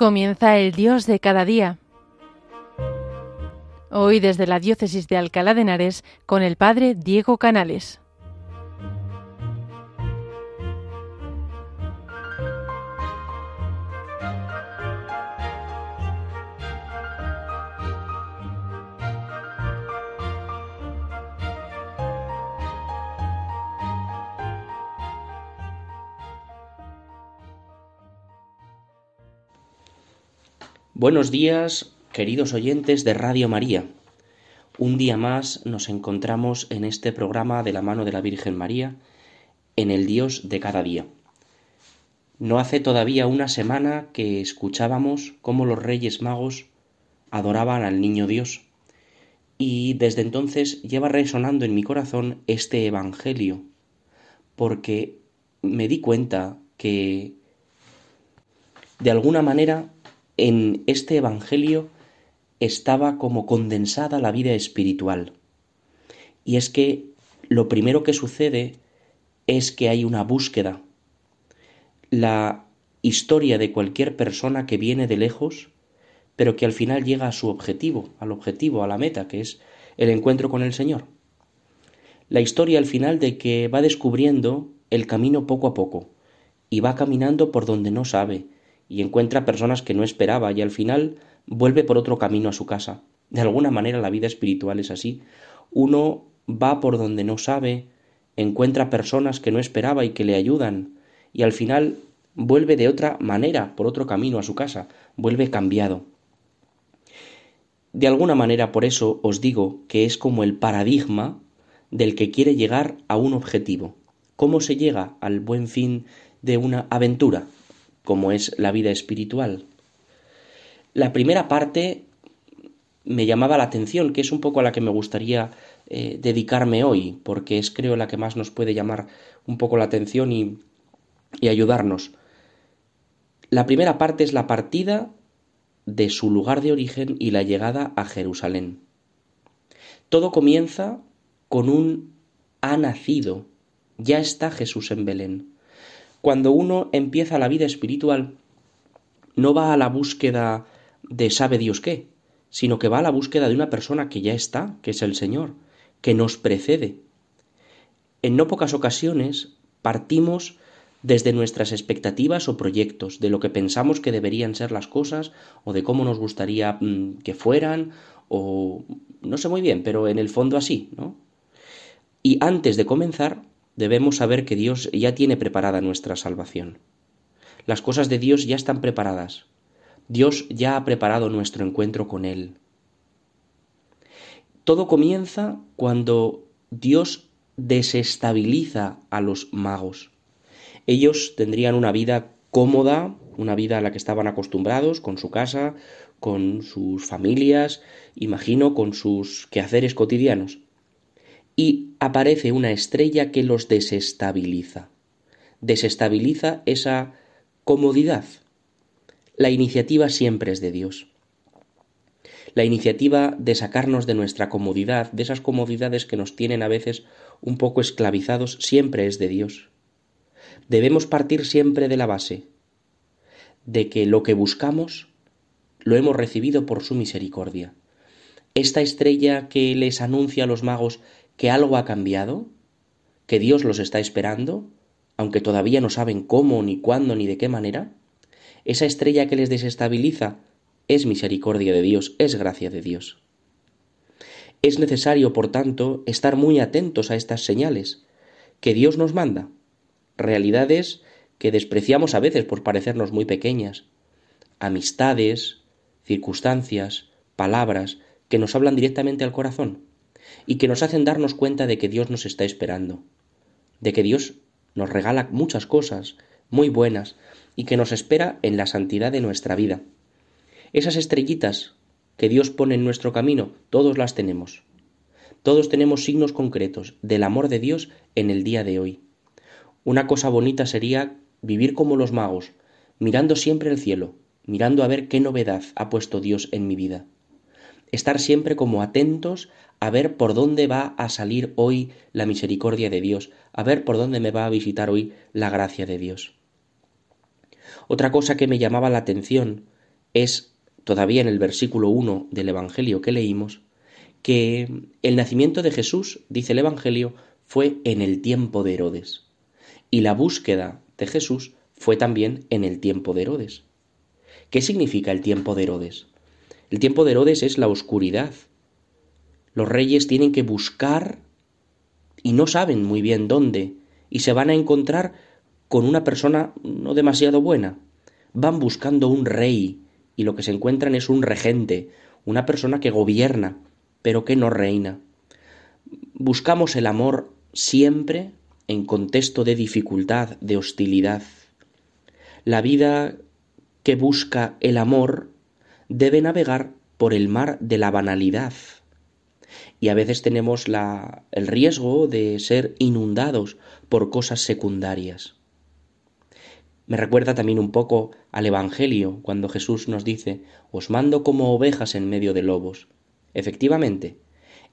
Comienza el Dios de cada día. Hoy desde la Diócesis de Alcalá de Henares con el Padre Diego Canales. Buenos días, queridos oyentes de Radio María. Un día más nos encontramos en este programa de la mano de la Virgen María, en el Dios de cada día. No hace todavía una semana que escuchábamos cómo los Reyes Magos adoraban al Niño Dios, y desde entonces lleva resonando en mi corazón este Evangelio, porque me di cuenta que de alguna manera en este Evangelio estaba como condensada la vida espiritual. Y es que lo primero que sucede es que hay una búsqueda. La historia de cualquier persona que viene de lejos, pero que al final llega a su objetivo, al objetivo, a la meta, que es el encuentro con el Señor. La historia al final de que va descubriendo el camino poco a poco y va caminando por donde no sabe, y encuentra personas que no esperaba y al final vuelve por otro camino a su casa. De alguna manera la vida espiritual es así. Uno va por donde no sabe, encuentra personas que no esperaba y que le ayudan y al final vuelve de otra manera, por otro camino a su casa, vuelve cambiado. De alguna manera por eso os digo que es como el paradigma del que quiere llegar a un objetivo. ¿Cómo se llega al buen fin de una aventura? Como es la vida espiritual. La primera parte me llamaba la atención, que es un poco a la que me gustaría eh, dedicarme hoy, porque es creo la que más nos puede llamar un poco la atención y, y ayudarnos. La primera parte es la partida de su lugar de origen y la llegada a Jerusalén. Todo comienza con un ha nacido, ya está Jesús en Belén. Cuando uno empieza la vida espiritual, no va a la búsqueda de sabe Dios qué, sino que va a la búsqueda de una persona que ya está, que es el Señor, que nos precede. En no pocas ocasiones partimos desde nuestras expectativas o proyectos, de lo que pensamos que deberían ser las cosas, o de cómo nos gustaría mm, que fueran, o no sé muy bien, pero en el fondo así, ¿no? Y antes de comenzar, debemos saber que Dios ya tiene preparada nuestra salvación. Las cosas de Dios ya están preparadas. Dios ya ha preparado nuestro encuentro con Él. Todo comienza cuando Dios desestabiliza a los magos. Ellos tendrían una vida cómoda, una vida a la que estaban acostumbrados, con su casa, con sus familias, imagino, con sus quehaceres cotidianos y aparece una estrella que los desestabiliza. Desestabiliza esa comodidad. La iniciativa siempre es de Dios. La iniciativa de sacarnos de nuestra comodidad, de esas comodidades que nos tienen a veces un poco esclavizados, siempre es de Dios. Debemos partir siempre de la base de que lo que buscamos lo hemos recibido por su misericordia. Esta estrella que les anuncia a los magos que algo ha cambiado, que Dios los está esperando, aunque todavía no saben cómo, ni cuándo, ni de qué manera, esa estrella que les desestabiliza es misericordia de Dios, es gracia de Dios. Es necesario, por tanto, estar muy atentos a estas señales que Dios nos manda, realidades que despreciamos a veces por parecernos muy pequeñas, amistades, circunstancias, palabras que nos hablan directamente al corazón y que nos hacen darnos cuenta de que Dios nos está esperando, de que Dios nos regala muchas cosas muy buenas y que nos espera en la santidad de nuestra vida. Esas estrellitas que Dios pone en nuestro camino, todos las tenemos. Todos tenemos signos concretos del amor de Dios en el día de hoy. Una cosa bonita sería vivir como los magos, mirando siempre el cielo, mirando a ver qué novedad ha puesto Dios en mi vida. Estar siempre como atentos a ver por dónde va a salir hoy la misericordia de Dios, a ver por dónde me va a visitar hoy la gracia de Dios. Otra cosa que me llamaba la atención es todavía en el versículo 1 del Evangelio que leímos, que el nacimiento de Jesús, dice el Evangelio, fue en el tiempo de Herodes. Y la búsqueda de Jesús fue también en el tiempo de Herodes. ¿Qué significa el tiempo de Herodes? El tiempo de Herodes es la oscuridad. Los reyes tienen que buscar y no saben muy bien dónde, y se van a encontrar con una persona no demasiado buena. Van buscando un rey, y lo que se encuentran es un regente, una persona que gobierna, pero que no reina. Buscamos el amor siempre en contexto de dificultad, de hostilidad. La vida que busca el amor debe navegar por el mar de la banalidad. Y a veces tenemos el riesgo de ser inundados por cosas secundarias. Me recuerda también un poco al Evangelio, cuando Jesús nos dice, os mando como ovejas en medio de lobos. Efectivamente,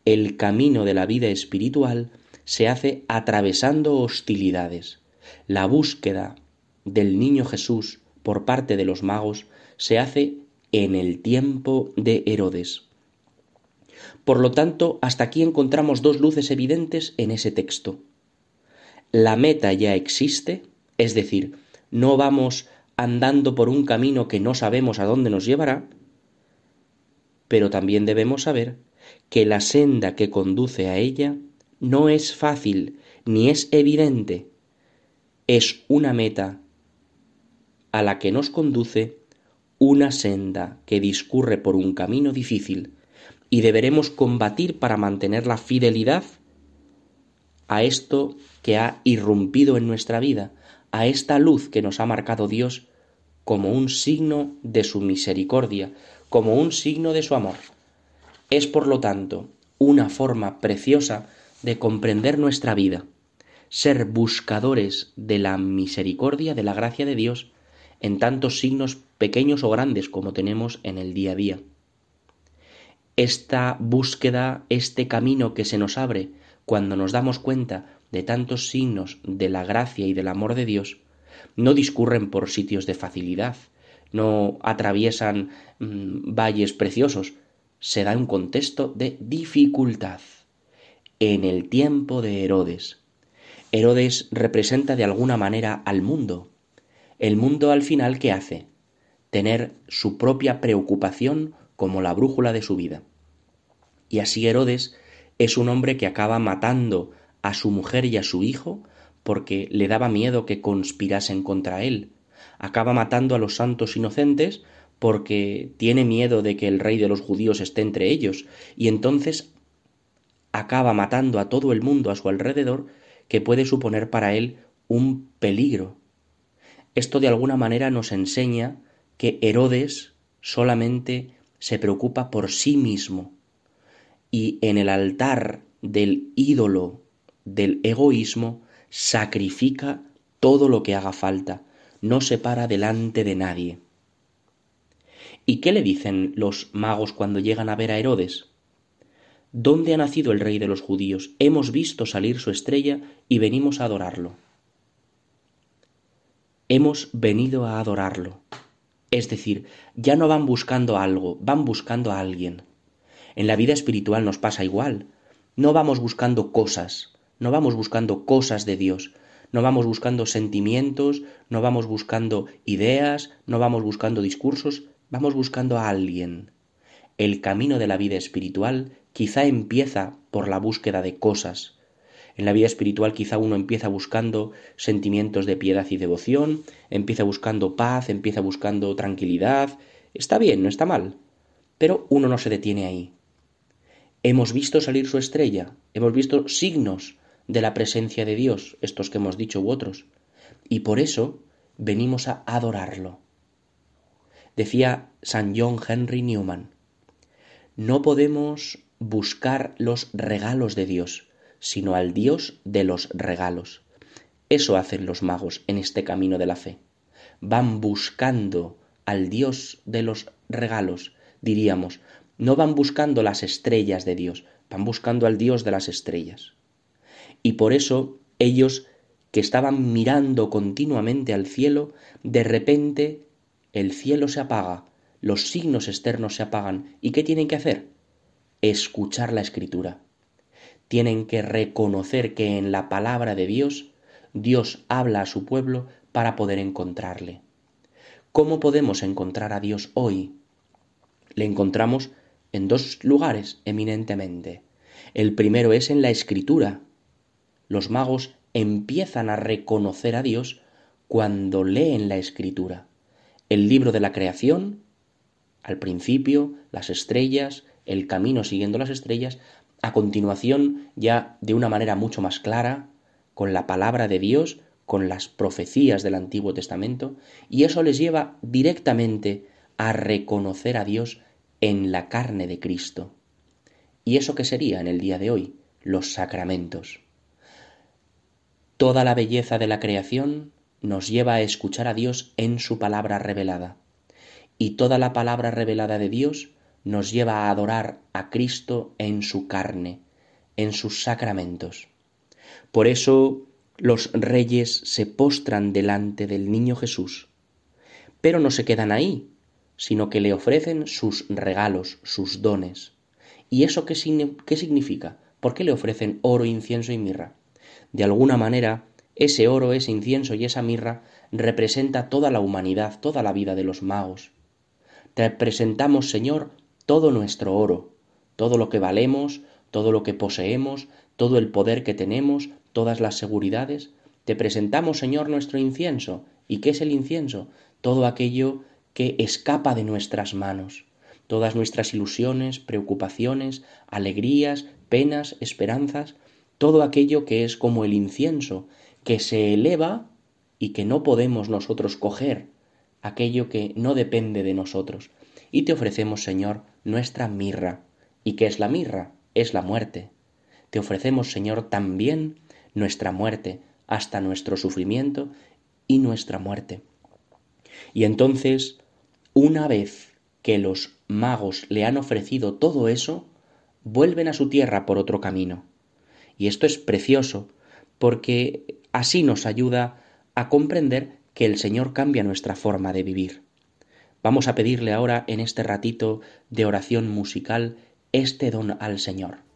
el camino de la vida espiritual se hace atravesando hostilidades. La búsqueda del niño Jesús por parte de los magos se hace en el tiempo de Herodes. Por lo tanto, hasta aquí encontramos dos luces evidentes en ese texto. La meta ya existe, es decir, no vamos andando por un camino que no sabemos a dónde nos llevará, pero también debemos saber que la senda que conduce a ella no es fácil ni es evidente, es una meta a la que nos conduce una senda que discurre por un camino difícil y deberemos combatir para mantener la fidelidad a esto que ha irrumpido en nuestra vida, a esta luz que nos ha marcado Dios como un signo de su misericordia, como un signo de su amor. Es, por lo tanto, una forma preciosa de comprender nuestra vida, ser buscadores de la misericordia, de la gracia de Dios, en tantos signos pequeños o grandes como tenemos en el día a día. Esta búsqueda, este camino que se nos abre cuando nos damos cuenta de tantos signos de la gracia y del amor de Dios, no discurren por sitios de facilidad, no atraviesan mm, valles preciosos, se da un contexto de dificultad. En el tiempo de Herodes. Herodes representa de alguna manera al mundo. El mundo al final, ¿qué hace? Tener su propia preocupación como la brújula de su vida. Y así Herodes es un hombre que acaba matando a su mujer y a su hijo porque le daba miedo que conspirasen contra él. Acaba matando a los santos inocentes porque tiene miedo de que el rey de los judíos esté entre ellos, y entonces acaba matando a todo el mundo a su alrededor que puede suponer para él un peligro. Esto de alguna manera nos enseña que Herodes solamente se preocupa por sí mismo y en el altar del ídolo del egoísmo sacrifica todo lo que haga falta, no se para delante de nadie. ¿Y qué le dicen los magos cuando llegan a ver a Herodes? ¿Dónde ha nacido el rey de los judíos? Hemos visto salir su estrella y venimos a adorarlo. Hemos venido a adorarlo. Es decir, ya no van buscando algo, van buscando a alguien. En la vida espiritual nos pasa igual. No vamos buscando cosas, no vamos buscando cosas de Dios, no vamos buscando sentimientos, no vamos buscando ideas, no vamos buscando discursos, vamos buscando a alguien. El camino de la vida espiritual quizá empieza por la búsqueda de cosas. En la vida espiritual quizá uno empieza buscando sentimientos de piedad y devoción, empieza buscando paz, empieza buscando tranquilidad. Está bien, no está mal. Pero uno no se detiene ahí. Hemos visto salir su estrella, hemos visto signos de la presencia de Dios, estos que hemos dicho u otros, y por eso venimos a adorarlo. Decía San John Henry Newman, no podemos buscar los regalos de Dios, sino al Dios de los regalos. Eso hacen los magos en este camino de la fe. Van buscando al Dios de los regalos, diríamos, no van buscando las estrellas de Dios, van buscando al Dios de las estrellas. Y por eso ellos que estaban mirando continuamente al cielo, de repente el cielo se apaga, los signos externos se apagan. ¿Y qué tienen que hacer? Escuchar la escritura. Tienen que reconocer que en la palabra de Dios Dios habla a su pueblo para poder encontrarle. ¿Cómo podemos encontrar a Dios hoy? Le encontramos en dos lugares eminentemente. El primero es en la escritura. Los magos empiezan a reconocer a Dios cuando leen la escritura. El libro de la creación, al principio, las estrellas, el camino siguiendo las estrellas, a continuación, ya de una manera mucho más clara, con la palabra de Dios, con las profecías del Antiguo Testamento, y eso les lleva directamente a reconocer a Dios en la carne de Cristo. ¿Y eso qué sería en el día de hoy? Los sacramentos. Toda la belleza de la creación nos lleva a escuchar a Dios en su palabra revelada. Y toda la palabra revelada de Dios nos lleva a adorar a Cristo en su carne, en sus sacramentos. Por eso los reyes se postran delante del niño Jesús, pero no se quedan ahí, sino que le ofrecen sus regalos, sus dones. ¿Y eso qué, significa? ¿Por qué le ofrecen oro, incienso y mirra? De alguna manera, ese oro, ese incienso y esa mirra representa toda la humanidad, toda la vida de los magos. Te presentamos, Señor, todo nuestro oro, todo lo que valemos, todo lo que poseemos, todo el poder que tenemos, todas las seguridades. Te presentamos, Señor, nuestro incienso. ¿Y qué es el incienso? Todo aquello que escapa de nuestras manos, todas nuestras ilusiones, preocupaciones, alegrías, penas, esperanzas, todo aquello que es como el incienso, que se eleva y que no podemos nosotros coger, aquello que no depende de nosotros. Y te ofrecemos, Señor, nuestra mirra. ¿Y qué es la mirra? Es la muerte. Te ofrecemos, Señor, también nuestra muerte, hasta nuestro sufrimiento y nuestra muerte. Y entonces una vez que los magos le han ofrecido todo eso, vuelven a su tierra por otro camino. Y esto es precioso, porque así nos ayuda a comprender que el Señor cambia nuestra forma de vivir. Vamos a pedirle ahora en este ratito de oración musical este don al Señor.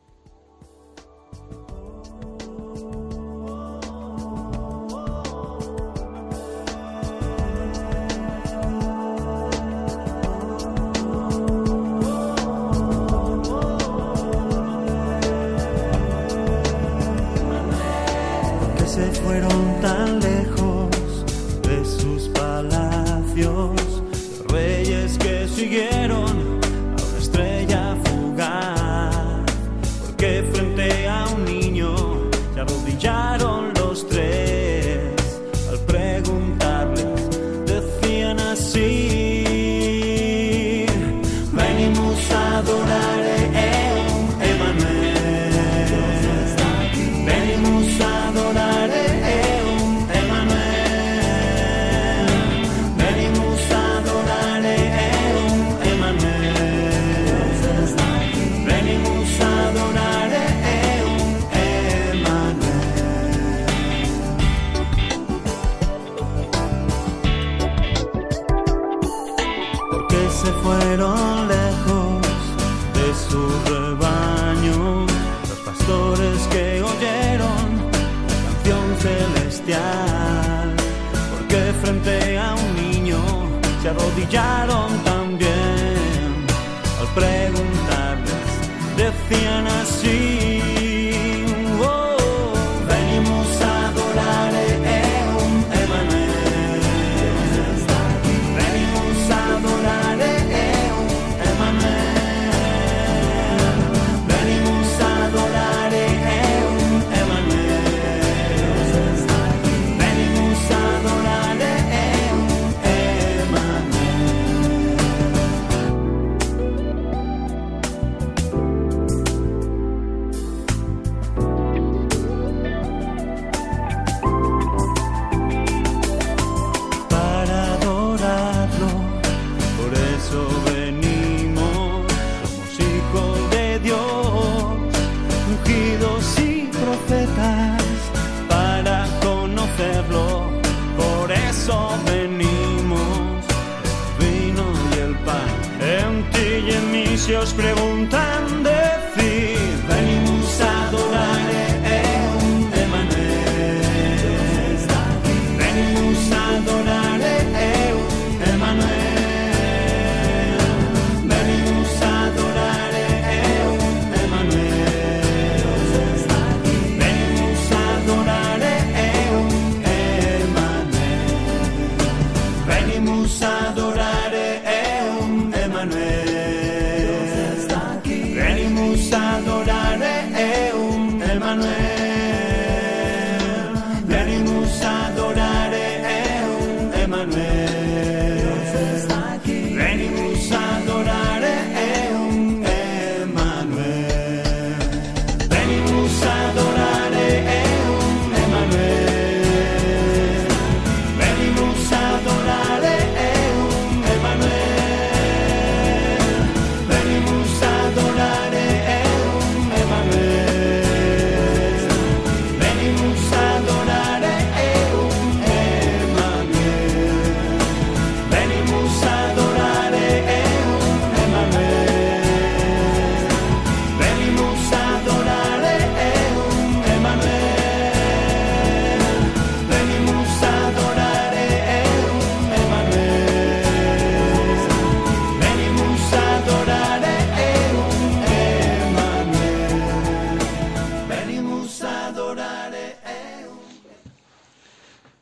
si os preguntan de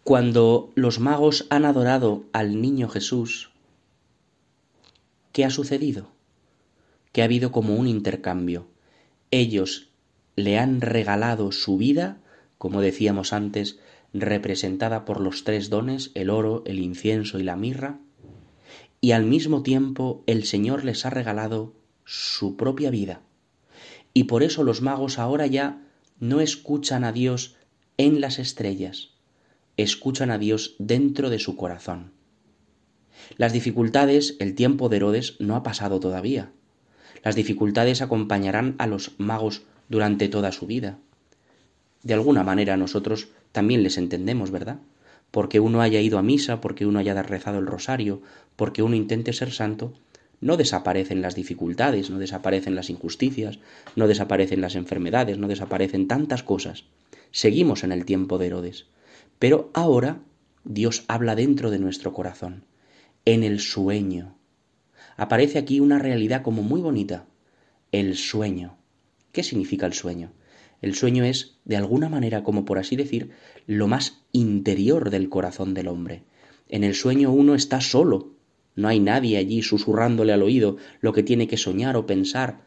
Cuando los magos han adorado al niño Jesús, ¿qué ha sucedido? Que ha habido como un intercambio. Ellos le han regalado su vida, como decíamos antes, representada por los tres dones, el oro, el incienso y la mirra, y al mismo tiempo el Señor les ha regalado su propia vida. Y por eso los magos ahora ya no escuchan a Dios en las estrellas, escuchan a Dios dentro de su corazón. Las dificultades, el tiempo de Herodes no ha pasado todavía. Las dificultades acompañarán a los magos durante toda su vida. De alguna manera nosotros también les entendemos, ¿verdad? Porque uno haya ido a misa, porque uno haya rezado el rosario, porque uno intente ser santo, no desaparecen las dificultades, no desaparecen las injusticias, no desaparecen las enfermedades, no desaparecen tantas cosas. Seguimos en el tiempo de Herodes. Pero ahora Dios habla dentro de nuestro corazón, en el sueño. Aparece aquí una realidad como muy bonita, el sueño. ¿Qué significa el sueño? El sueño es, de alguna manera, como por así decir, lo más interior del corazón del hombre. En el sueño uno está solo, no hay nadie allí susurrándole al oído lo que tiene que soñar o pensar.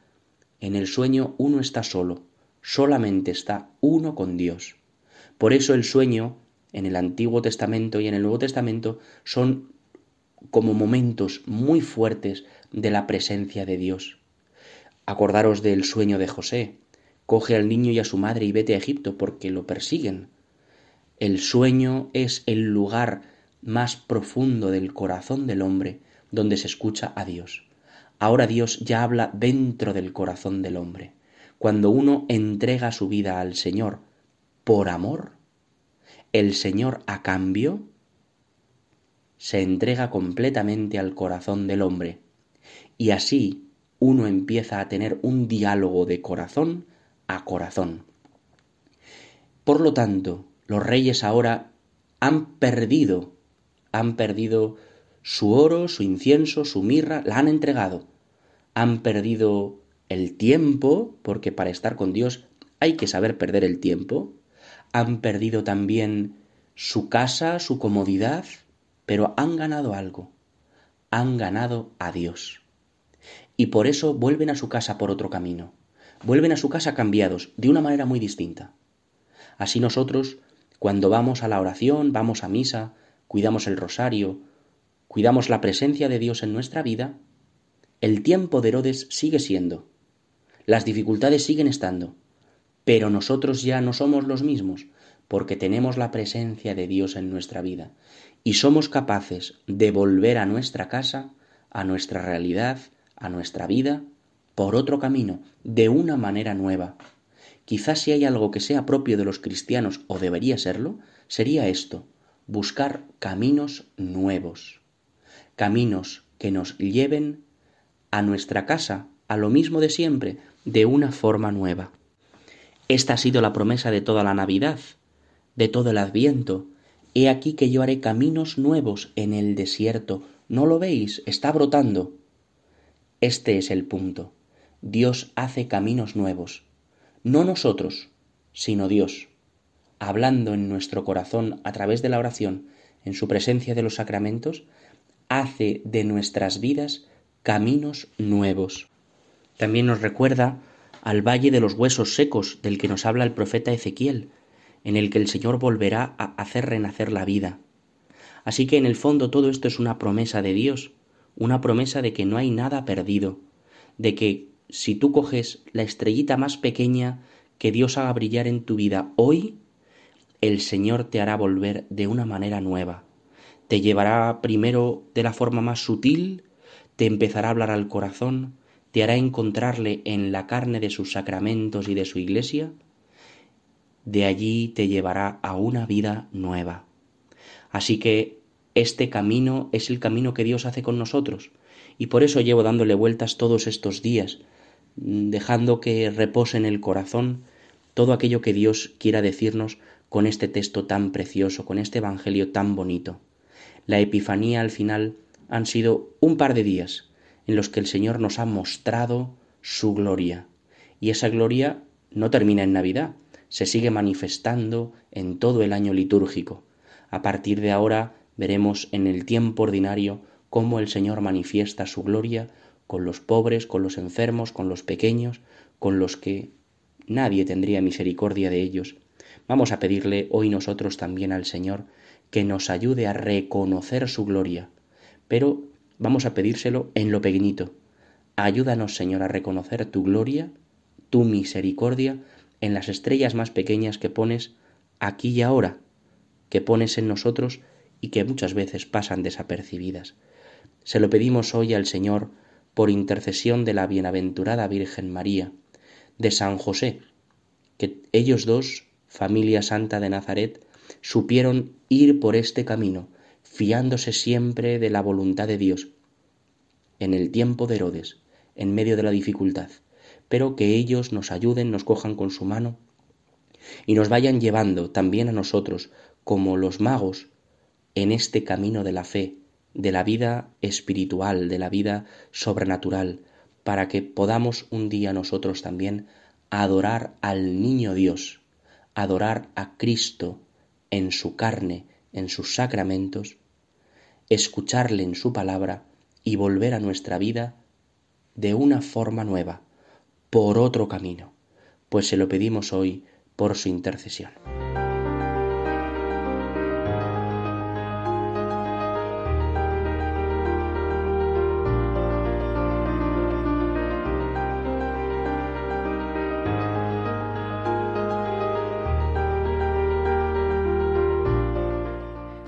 En el sueño uno está solo, solamente está uno con Dios. Por eso el sueño, en el Antiguo Testamento y en el Nuevo Testamento, son como momentos muy fuertes de la presencia de Dios. Acordaros del sueño de José. Coge al niño y a su madre y vete a Egipto porque lo persiguen. El sueño es el lugar más profundo del corazón del hombre donde se escucha a Dios. Ahora Dios ya habla dentro del corazón del hombre. Cuando uno entrega su vida al Señor por amor, el Señor a cambio se entrega completamente al corazón del hombre. Y así uno empieza a tener un diálogo de corazón a corazón. Por lo tanto, los reyes ahora han perdido, han perdido su oro, su incienso, su mirra, la han entregado. Han perdido el tiempo, porque para estar con Dios hay que saber perder el tiempo. Han perdido también su casa, su comodidad, pero han ganado algo. Han ganado a Dios. Y por eso vuelven a su casa por otro camino. Vuelven a su casa cambiados, de una manera muy distinta. Así nosotros, cuando vamos a la oración, vamos a misa, cuidamos el rosario, cuidamos la presencia de Dios en nuestra vida, el tiempo de Herodes sigue siendo, las dificultades siguen estando, pero nosotros ya no somos los mismos, porque tenemos la presencia de Dios en nuestra vida y somos capaces de volver a nuestra casa, a nuestra realidad, a nuestra vida, por otro camino, de una manera nueva. Quizás si hay algo que sea propio de los cristianos, o debería serlo, sería esto, buscar caminos nuevos, caminos que nos lleven a nuestra casa, a lo mismo de siempre, de una forma nueva. Esta ha sido la promesa de toda la Navidad, de todo el Adviento. He aquí que yo haré caminos nuevos en el desierto. ¿No lo veis? Está brotando. Este es el punto. Dios hace caminos nuevos. No nosotros, sino Dios, hablando en nuestro corazón a través de la oración, en su presencia de los sacramentos, hace de nuestras vidas caminos nuevos. También nos recuerda al valle de los huesos secos del que nos habla el profeta Ezequiel, en el que el Señor volverá a hacer renacer la vida. Así que en el fondo todo esto es una promesa de Dios, una promesa de que no hay nada perdido, de que si tú coges la estrellita más pequeña que Dios haga brillar en tu vida hoy, el Señor te hará volver de una manera nueva. Te llevará primero de la forma más sutil, te empezará a hablar al corazón, te hará encontrarle en la carne de sus sacramentos y de su iglesia, de allí te llevará a una vida nueva. Así que este camino es el camino que Dios hace con nosotros, y por eso llevo dándole vueltas todos estos días, dejando que repose en el corazón todo aquello que Dios quiera decirnos con este texto tan precioso, con este Evangelio tan bonito. La Epifanía al final han sido un par de días en los que el Señor nos ha mostrado su gloria. Y esa gloria no termina en Navidad, se sigue manifestando en todo el año litúrgico. A partir de ahora veremos en el tiempo ordinario cómo el Señor manifiesta su gloria con los pobres, con los enfermos, con los pequeños, con los que nadie tendría misericordia de ellos. Vamos a pedirle hoy nosotros también al Señor que nos ayude a reconocer su gloria, pero vamos a pedírselo en lo pequeñito. Ayúdanos, Señor, a reconocer tu gloria, tu misericordia, en las estrellas más pequeñas que pones aquí y ahora, que pones en nosotros y que muchas veces pasan desapercibidas. Se lo pedimos hoy al Señor por intercesión de la bienaventurada Virgen María, de San José, que ellos dos, familia santa de Nazaret, supieron ir por este camino, fiándose siempre de la voluntad de Dios, en el tiempo de Herodes, en medio de la dificultad, pero que ellos nos ayuden, nos cojan con su mano y nos vayan llevando también a nosotros, como los magos, en este camino de la fe, de la vida espiritual, de la vida sobrenatural, para que podamos un día nosotros también adorar al niño Dios, adorar a Cristo en su carne, en sus sacramentos, escucharle en su palabra y volver a nuestra vida de una forma nueva, por otro camino, pues se lo pedimos hoy por su intercesión.